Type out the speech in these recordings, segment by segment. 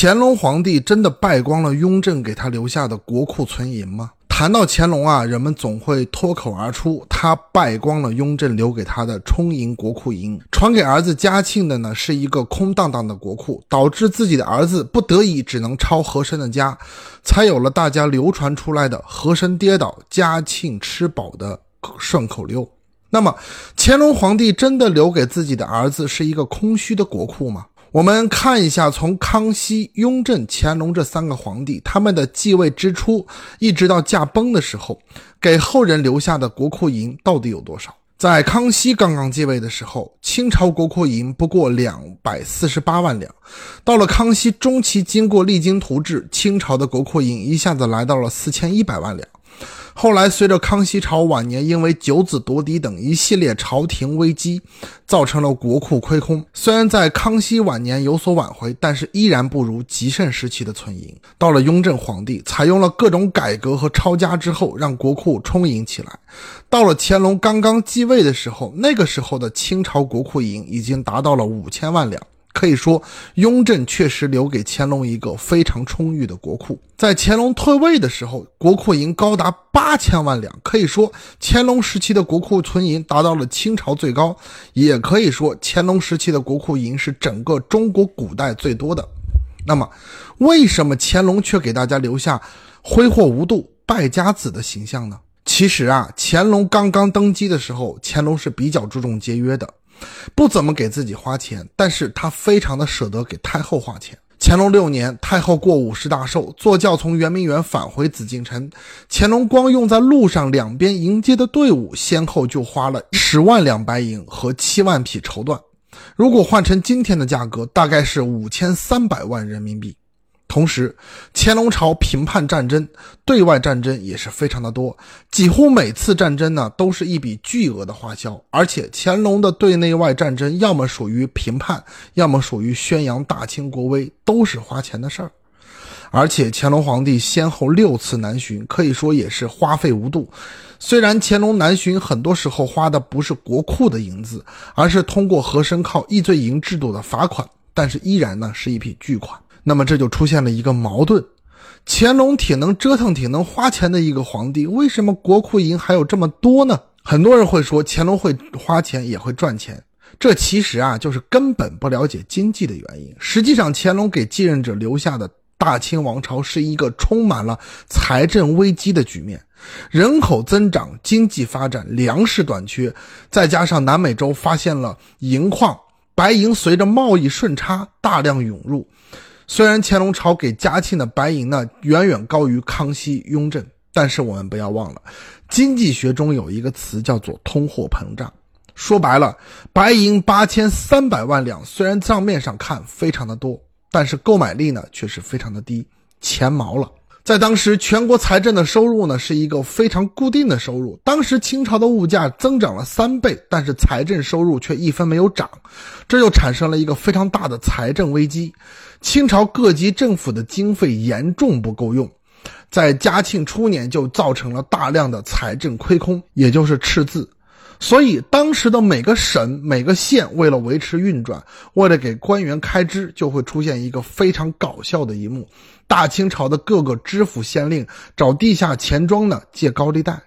乾隆皇帝真的败光了雍正给他留下的国库存银吗？谈到乾隆啊，人们总会脱口而出，他败光了雍正留给他的充盈国库银，传给儿子嘉庆的呢是一个空荡荡的国库，导致自己的儿子不得已只能抄和珅的家，才有了大家流传出来的和珅跌倒，嘉庆吃饱的顺口溜。那么，乾隆皇帝真的留给自己的儿子是一个空虚的国库吗？我们看一下，从康熙、雍正、乾隆这三个皇帝，他们的继位之初，一直到驾崩的时候，给后人留下的国库银到底有多少？在康熙刚刚继位的时候，清朝国库银不过两百四十八万两。到了康熙中期，经过励精图治，清朝的国库银一下子来到了四千一百万两。后来，随着康熙朝晚年因为九子夺嫡等一系列朝廷危机，造成了国库亏空。虽然在康熙晚年有所挽回，但是依然不如极盛时期的存银。到了雍正皇帝，采用了各种改革和抄家之后，让国库充盈起来。到了乾隆刚刚继位的时候，那个时候的清朝国库银已经达到了五千万两。可以说，雍正确实留给乾隆一个非常充裕的国库。在乾隆退位的时候，国库银高达八千万两。可以说，乾隆时期的国库存银达到了清朝最高，也可以说，乾隆时期的国库银是整个中国古代最多的。那么，为什么乾隆却给大家留下挥霍无度、败家子的形象呢？其实啊，乾隆刚刚登基的时候，乾隆是比较注重节约的。不怎么给自己花钱，但是他非常的舍得给太后花钱。乾隆六年，太后过五十大寿，坐轿从圆明园返回紫禁城，乾隆光用在路上两边迎接的队伍，先后就花了十万两白银和七万匹绸缎，如果换成今天的价格，大概是五千三百万人民币。同时，乾隆朝平叛战争，对外战争也是非常的多，几乎每次战争呢都是一笔巨额的花销。而且乾隆的对内外战争，要么属于平叛，要么属于宣扬大清国威，都是花钱的事儿。而且乾隆皇帝先后六次南巡，可以说也是花费无度。虽然乾隆南巡很多时候花的不是国库的银子，而是通过和珅靠易罪营制度的罚款，但是依然呢是一笔巨款。那么这就出现了一个矛盾：乾隆挺能折腾、挺能花钱的一个皇帝，为什么国库银还有这么多呢？很多人会说乾隆会花钱也会赚钱，这其实啊就是根本不了解经济的原因。实际上，乾隆给继任者留下的大清王朝是一个充满了财政危机的局面，人口增长、经济发展、粮食短缺，再加上南美洲发现了银矿，白银随着贸易顺差大量涌入。虽然乾隆朝给嘉庆的白银呢远远高于康熙、雍正，但是我们不要忘了，经济学中有一个词叫做通货膨胀。说白了，白银八千三百万两，虽然账面上看非常的多，但是购买力呢却是非常的低，钱毛了。在当时，全国财政的收入呢是一个非常固定的收入。当时清朝的物价增长了三倍，但是财政收入却一分没有涨，这就产生了一个非常大的财政危机。清朝各级政府的经费严重不够用，在嘉庆初年就造成了大量的财政亏空，也就是赤字。所以，当时的每个省、每个县为了维持运转，为了给官员开支，就会出现一个非常搞笑的一幕：大清朝的各个知府县令找地下钱庄呢借高利贷。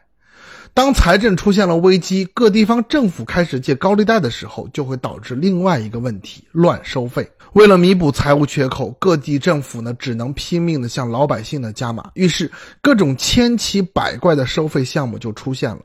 当财政出现了危机，各地方政府开始借高利贷的时候，就会导致另外一个问题：乱收费。为了弥补财务缺口，各地政府呢只能拼命的向老百姓的加码，于是各种千奇百怪的收费项目就出现了。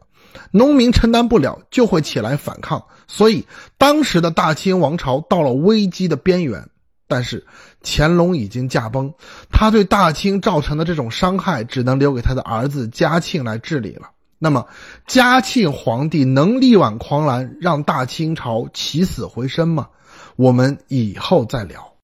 农民承担不了，就会起来反抗，所以当时的大清王朝到了危机的边缘。但是乾隆已经驾崩，他对大清造成的这种伤害，只能留给他的儿子嘉庆来治理了。那么，嘉庆皇帝能力挽狂澜，让大清朝起死回生吗？我们以后再聊。